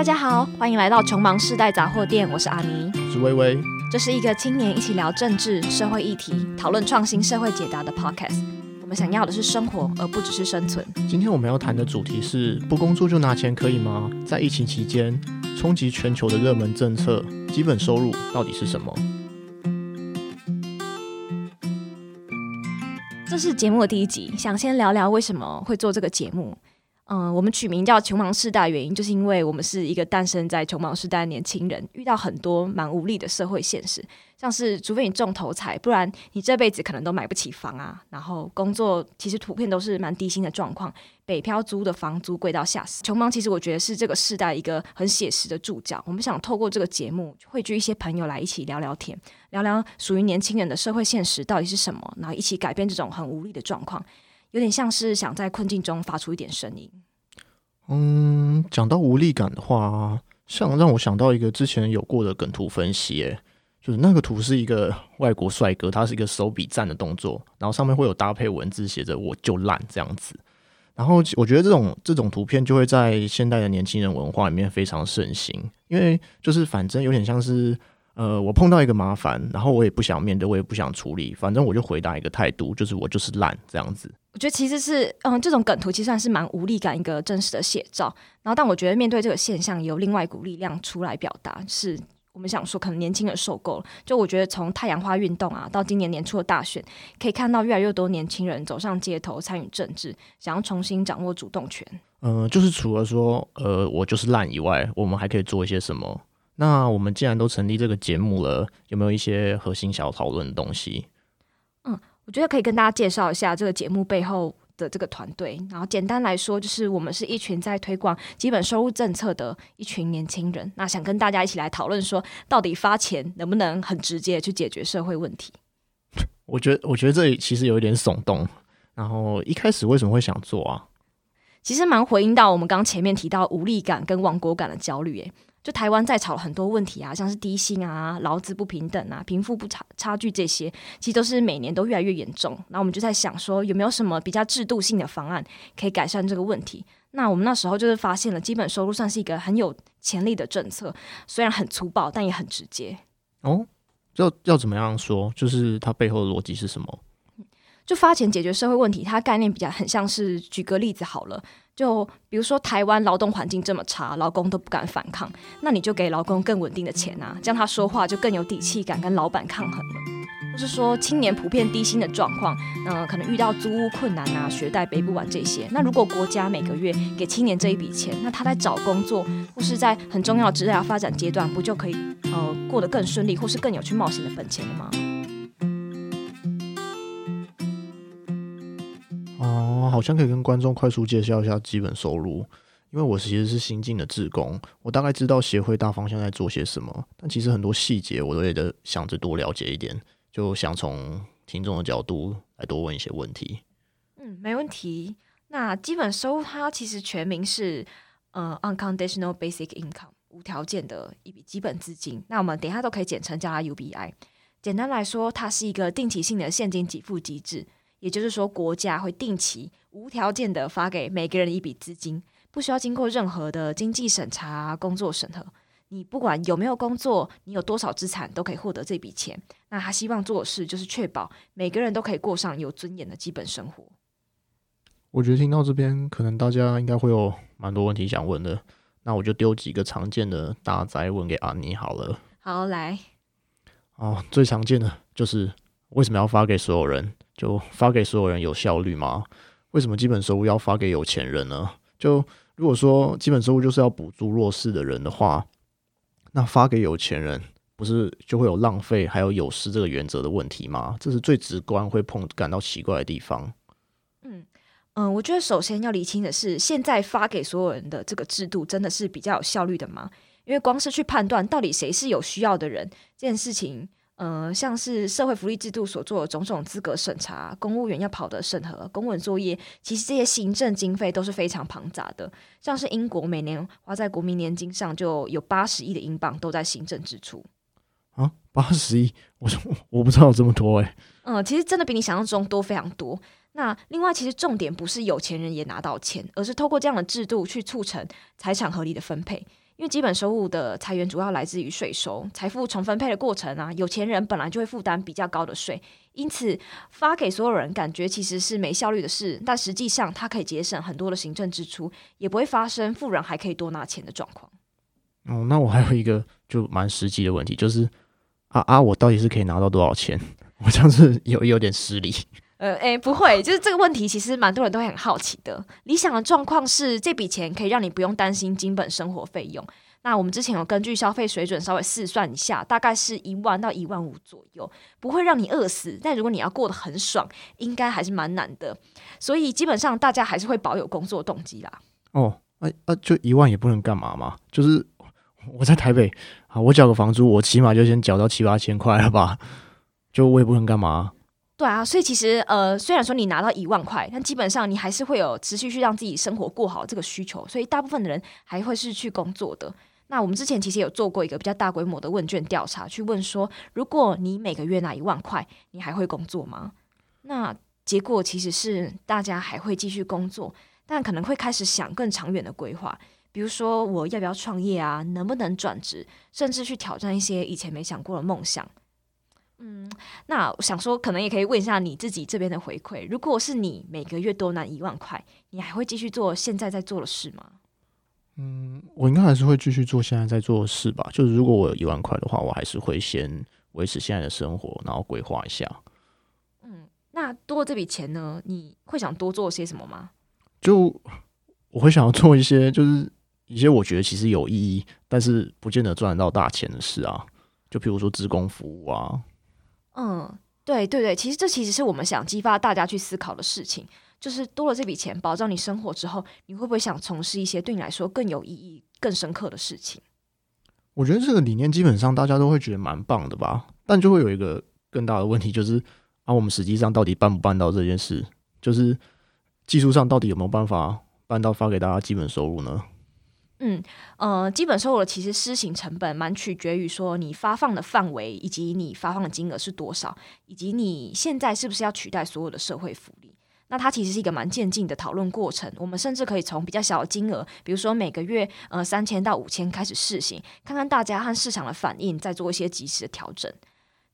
大家好，欢迎来到穷忙世代杂货店，我是阿尼，我是微微。这是一个青年一起聊政治、社会议题、讨论创新社会解答的 podcast。我们想要的是生活，而不只是生存。今天我们要谈的主题是：不工作就拿钱可以吗？在疫情期间，冲击全球的热门政策，基本收入到底是什么？这是节目的第一集，想先聊聊为什么会做这个节目。嗯，我们取名叫“穷忙世代”，原因就是因为我们是一个诞生在穷忙时代的年轻人，遇到很多蛮无力的社会现实，像是除非你中头彩，不然你这辈子可能都买不起房啊。然后工作其实普遍都是蛮低薪的状况，北漂租的房租贵到吓死。穷忙其实我觉得是这个世代一个很写实的注脚。我们想透过这个节目汇聚一些朋友来一起聊聊天，聊聊属于年轻人的社会现实到底是什么，然后一起改变这种很无力的状况。有点像是想在困境中发出一点声音。嗯，讲到无力感的话，像让我想到一个之前有过的梗图分析，就是那个图是一个外国帅哥，他是一个手比赞的动作，然后上面会有搭配文字写着“我就烂”这样子。然后我觉得这种这种图片就会在现代的年轻人文化里面非常盛行，因为就是反正有点像是。呃，我碰到一个麻烦，然后我也不想面对，我也不想处理，反正我就回答一个态度，就是我就是烂这样子。我觉得其实是，嗯，这种梗图其实算是蛮无力感一个真实的写照。然后，但我觉得面对这个现象，有另外一股力量出来表达，是我们想说，可能年轻人受够了。就我觉得，从太阳花运动啊，到今年年初的大选，可以看到越来越多年轻人走上街头参与政治，想要重新掌握主动权。嗯，就是除了说，呃，我就是烂以外，我们还可以做一些什么？那我们既然都成立这个节目了，有没有一些核心想要讨论的东西？嗯，我觉得可以跟大家介绍一下这个节目背后的这个团队。然后简单来说，就是我们是一群在推广基本收入政策的一群年轻人。那想跟大家一起来讨论，说到底发钱能不能很直接去解决社会问题？我觉得，我觉得这里其实有一点耸动。然后一开始为什么会想做啊？其实蛮回应到我们刚前面提到无力感跟亡国感的焦虑，诶。就台湾在吵很多问题啊，像是低薪啊、劳资不平等啊、贫富不差差距这些，其实都是每年都越来越严重。那我们就在想说，有没有什么比较制度性的方案可以改善这个问题？那我们那时候就是发现了，基本收入算是一个很有潜力的政策，虽然很粗暴，但也很直接。哦，要要怎么样说？就是它背后的逻辑是什么？就发钱解决社会问题，它概念比较很像是举个例子好了。就比如说台湾劳动环境这么差，劳工都不敢反抗，那你就给劳工更稳定的钱啊，这样他说话就更有底气，敢跟老板抗衡了。或是说青年普遍低薪的状况，嗯，可能遇到租屋困难啊，学贷背不完这些，那如果国家每个月给青年这一笔钱，那他在找工作或是在很重要的职业发展阶段，不就可以呃过得更顺利，或是更有去冒险的本钱了吗？好像可以跟观众快速介绍一下基本收入，因为我其实是新进的志工，我大概知道协会大方向在做些什么，但其实很多细节我都也得想着多了解一点，就想从听众的角度来多问一些问题。嗯，没问题。那基本收入它其实全名是呃 unconditional basic income，无条件的一笔基本资金。那我们等一下都可以简称叫它 UBI。简单来说，它是一个定期性的现金给付机制。也就是说，国家会定期无条件的发给每个人一笔资金，不需要经过任何的经济审查、工作审核。你不管有没有工作，你有多少资产，都可以获得这笔钱。那他希望做的事就是确保每个人都可以过上有尊严的基本生活。我觉得听到这边，可能大家应该会有蛮多问题想问的。那我就丢几个常见的大灾问给阿妮好了。好，来。哦，最常见的就是为什么要发给所有人？就发给所有人有效率吗？为什么基本收入要发给有钱人呢？就如果说基本收入就是要补助弱势的人的话，那发给有钱人不是就会有浪费还有有失这个原则的问题吗？这是最直观会碰感到奇怪的地方。嗯嗯，我觉得首先要理清的是，现在发给所有人的这个制度真的是比较有效率的吗？因为光是去判断到底谁是有需要的人这件事情。呃，像是社会福利制度所做的种种资格审查，公务员要跑的审核、公文作业，其实这些行政经费都是非常庞杂的。像是英国每年花在国民年金上就有八十亿的英镑都在行政支出啊，八十亿，我说我不知道有这么多哎。嗯，其实真的比你想象中多非常多。那另外，其实重点不是有钱人也拿到钱，而是透过这样的制度去促成财产合理的分配。因为基本收入的裁员主要来自于税收，财富重分配的过程啊，有钱人本来就会负担比较高的税，因此发给所有人感觉其实是没效率的事，但实际上它可以节省很多的行政支出，也不会发生富人还可以多拿钱的状况。哦，那我还有一个就蛮实际的问题，就是啊啊，我到底是可以拿到多少钱？我这样子有有点失礼。呃，诶，不会，就是这个问题，其实蛮多人都会很好奇的。理想的状况是，这笔钱可以让你不用担心基本生活费用。那我们之前有根据消费水准稍微试算一下，大概是一万到一万五左右，不会让你饿死。但如果你要过得很爽，应该还是蛮难的。所以基本上大家还是会保有工作动机啦。哦，啊啊，就一万也不能干嘛嘛？就是我在台北啊，我缴个房租，我起码就先缴到七八千块了吧？就我也不能干嘛。对啊，所以其实呃，虽然说你拿到一万块，但基本上你还是会有持续去让自己生活过好这个需求，所以大部分的人还会是去工作的。那我们之前其实有做过一个比较大规模的问卷调查，去问说，如果你每个月拿一万块，你还会工作吗？那结果其实是大家还会继续工作，但可能会开始想更长远的规划，比如说我要不要创业啊，能不能转职，甚至去挑战一些以前没想过的梦想。嗯，那我想说，可能也可以问一下你自己这边的回馈。如果是你每个月多拿一万块，你还会继续做现在在做的事吗？嗯，我应该还是会继续做现在在做的事吧。就是如果我有一万块的话，我还是会先维持现在的生活，然后规划一下。嗯，那多这笔钱呢，你会想多做些什么吗？就我会想要做一些，就是一些我觉得其实有意义，但是不见得赚得到大钱的事啊。就比如说职工服务啊。嗯，对对对，其实这其实是我们想激发大家去思考的事情，就是多了这笔钱保障你生活之后，你会不会想从事一些对你来说更有意义、更深刻的事情？我觉得这个理念基本上大家都会觉得蛮棒的吧，但就会有一个更大的问题，就是啊，我们实际上到底办不办到这件事？就是技术上到底有没有办法办到发给大家基本收入呢？嗯，呃，基本收入其实施行成本蛮取决于说你发放的范围，以及你发放的金额是多少，以及你现在是不是要取代所有的社会福利。那它其实是一个蛮渐进的讨论过程。我们甚至可以从比较小的金额，比如说每个月呃三千到五千开始试行，看看大家和市场的反应，再做一些及时的调整。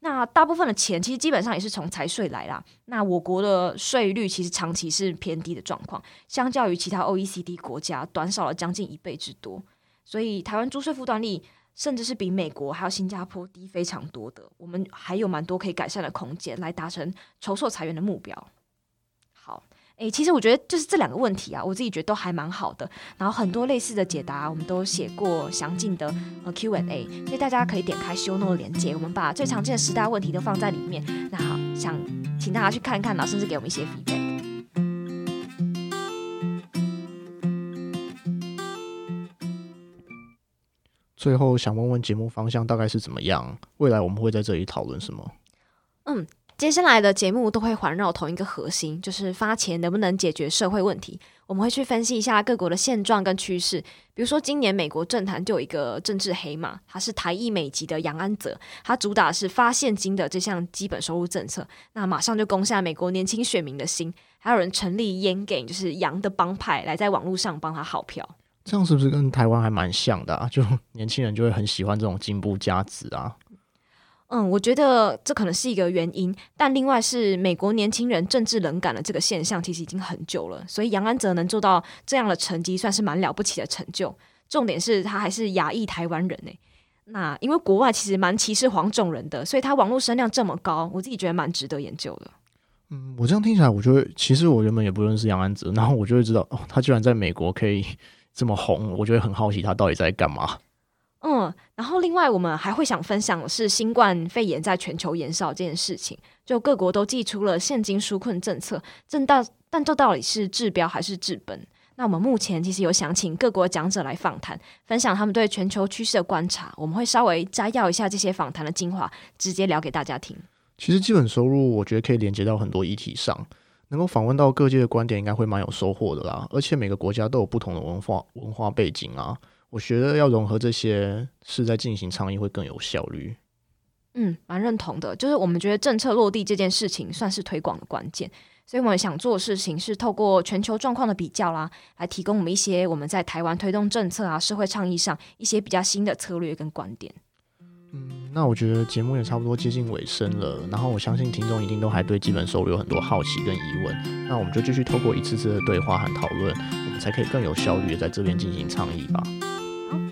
那大部分的钱其实基本上也是从财税来啦。那我国的税率其实长期是偏低的状况，相较于其他 OECD 国家，短少了将近一倍之多。所以台湾租税负担率甚至是比美国还有新加坡低非常多的。我们还有蛮多可以改善的空间，来达成筹措裁员的目标。好诶，其实我觉得就是这两个问题啊，我自己觉得都还蛮好的。然后很多类似的解答，我们都写过详尽的呃 Q&A，所以大家可以点开 Show Note 连接，我们把最常见的十大问题都放在里面。那好，想请大家去看看，然后甚至给我们一些 feedback。最后想问问节目方向大概是怎么样？未来我们会在这里讨论什么？嗯。接下来的节目都会环绕同一个核心，就是发钱能不能解决社会问题。我们会去分析一下各国的现状跟趋势。比如说，今年美国政坛就有一个政治黑马，他是台裔美籍的杨安泽，他主打是发现金的这项基本收入政策，那马上就攻下美国年轻选民的心。还有人成立烟 gang，就是杨的帮派，来在网络上帮他号票。这样是不是跟台湾还蛮像的啊？就年轻人就会很喜欢这种进步价值啊。嗯，我觉得这可能是一个原因，但另外是美国年轻人政治冷感的这个现象，其实已经很久了。所以杨安泽能做到这样的成绩，算是蛮了不起的成就。重点是他还是亚裔台湾人呢。那因为国外其实蛮歧视黄种人的，所以他网络声量这么高，我自己觉得蛮值得研究的。嗯，我这样听起来，我觉得其实我原本也不认识杨安泽，然后我就会知道哦，他居然在美国可以这么红，我就会很好奇他到底在干嘛。嗯，然后另外我们还会想分享的是新冠肺炎在全球延烧这件事情，就各国都寄出了现金纾困政策，正到但这到底是治标还是治本？那我们目前其实有想请各国讲者来访谈，分享他们对全球趋势的观察，我们会稍微摘要一下这些访谈的精华，直接聊给大家听。其实基本收入我觉得可以连接到很多议题上，能够访问到各界的观点，应该会蛮有收获的啦。而且每个国家都有不同的文化文化背景啊。我觉得要融合这些，是在进行倡议会更有效率。嗯，蛮认同的。就是我们觉得政策落地这件事情，算是推广的关键。所以我们想做的事情是透过全球状况的比较啦，来提供我们一些我们在台湾推动政策啊、社会倡议上一些比较新的策略跟观点。嗯，那我觉得节目也差不多接近尾声了，然后我相信听众一定都还对基本收入有很多好奇跟疑问，那我们就继续透过一次次的对话和讨论，我们才可以更有效率的在这边进行倡议吧。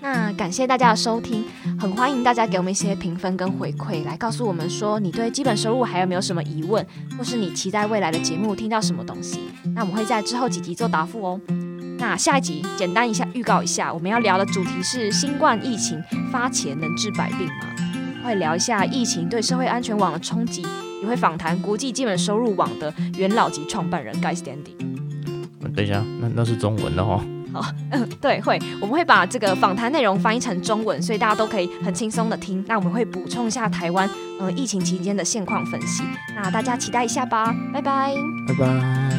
那感谢大家的收听，很欢迎大家给我们一些评分跟回馈，来告诉我们说你对基本收入还有没有什么疑问，或是你期待未来的节目听到什么东西，那我们会在之后几集做答复哦。那下一集简单一下预告一下，我们要聊的主题是新冠疫情发钱能治百病吗？会聊一下疫情对社会安全网的冲击，也会访谈国际基本收入网的元老级创办人 Guy Standy。等一下，那那是中文的哈。嗯，对，会，我们会把这个访谈内容翻译成中文，所以大家都可以很轻松的听。那我们会补充一下台湾，呃，疫情期间的现况分析。那大家期待一下吧，拜拜，拜拜。